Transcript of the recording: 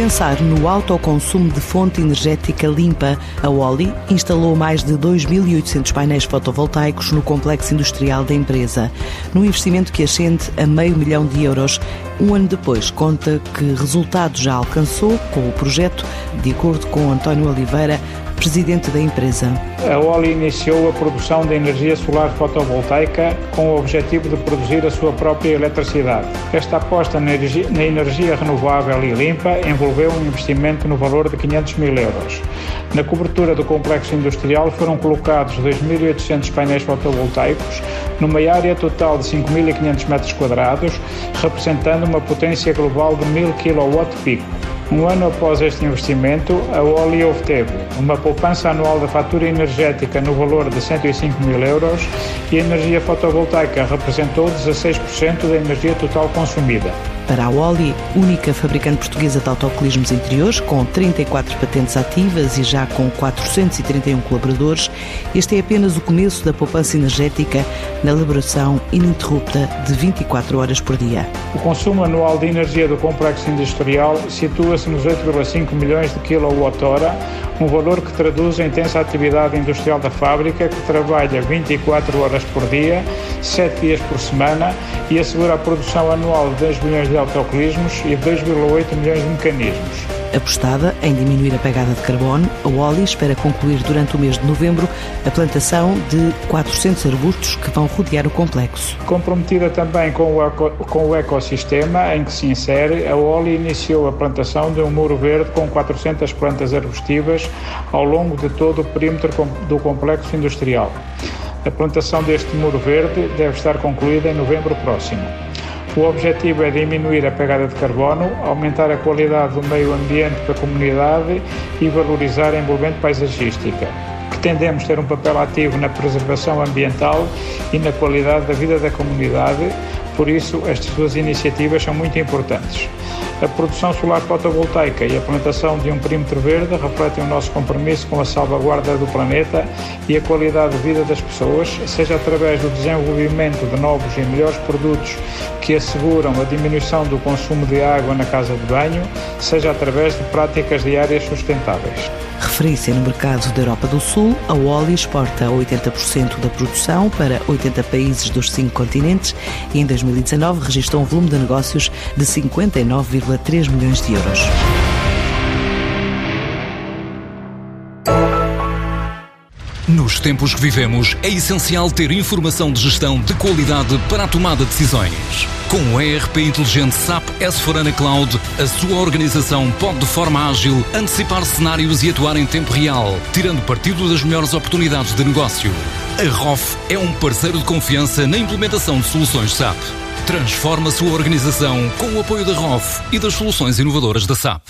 Pensar no autoconsumo de fonte energética limpa, a Oli instalou mais de 2.800 painéis fotovoltaicos no complexo industrial da empresa, num investimento que ascende a meio milhão de euros. Um ano depois, conta que resultado já alcançou com o projeto, de acordo com António Oliveira, presidente da empresa. A Oli iniciou a produção de energia solar fotovoltaica com o objetivo de produzir a sua própria eletricidade. Esta aposta na energia, na energia renovável e limpa envolveu um investimento no valor de 500 mil euros. Na cobertura do complexo industrial foram colocados 2.800 painéis fotovoltaicos numa área total de 5.500 metros quadrados, representando uma potência global de 1.000 kW Um ano após este investimento, a Oli obteve uma poupança anual da fatura energética no valor de 105 mil euros e a energia fotovoltaica representou 16% da energia total consumida para a Oli, única fabricante portuguesa de autocolismos interiores, com 34 patentes ativas e já com 431 colaboradores, este é apenas o começo da poupança energética na elaboração ininterrupta de 24 horas por dia. O consumo anual de energia do complexo industrial situa-se nos 8,5 milhões de kWh, um valor que traduz a intensa atividade industrial da fábrica, que trabalha 24 horas por dia, 7 dias por semana e assegura a produção anual de 2 milhões de autocolismos e 2,8 milhões de mecanismos. Apostada em diminuir a pegada de carbono, a Oli espera concluir durante o mês de novembro a plantação de 400 arbustos que vão rodear o complexo. Comprometida também com o, eco, com o ecossistema em que se insere, a Oli iniciou a plantação de um muro verde com 400 plantas arbustivas ao longo de todo o perímetro do complexo industrial. A plantação deste muro verde deve estar concluída em novembro próximo. O objetivo é diminuir a pegada de carbono, aumentar a qualidade do meio ambiente da comunidade e valorizar a envolvente paisagística. Pretendemos ter um papel ativo na preservação ambiental e na qualidade da vida da comunidade, por isso estas duas iniciativas são muito importantes. A produção solar fotovoltaica e a plantação de um perímetro verde refletem o nosso compromisso com a salvaguarda do planeta e a qualidade de vida das pessoas, seja através do desenvolvimento de novos e melhores produtos que asseguram a diminuição do consumo de água na casa de banho, seja através de práticas diárias sustentáveis. Referência no mercado da Europa do Sul, a Oli exporta 80% da produção para 80 países dos cinco continentes e em 2019 registrou um volume de negócios de 59,3 milhões de euros. Nos tempos que vivemos, é essencial ter informação de gestão de qualidade para a tomada de decisões. Com o ERP inteligente SAP S4HANA Cloud, a sua organização pode de forma ágil antecipar cenários e atuar em tempo real, tirando partido das melhores oportunidades de negócio. A ROF é um parceiro de confiança na implementação de soluções SAP. Transforma a sua organização com o apoio da ROF e das soluções inovadoras da SAP.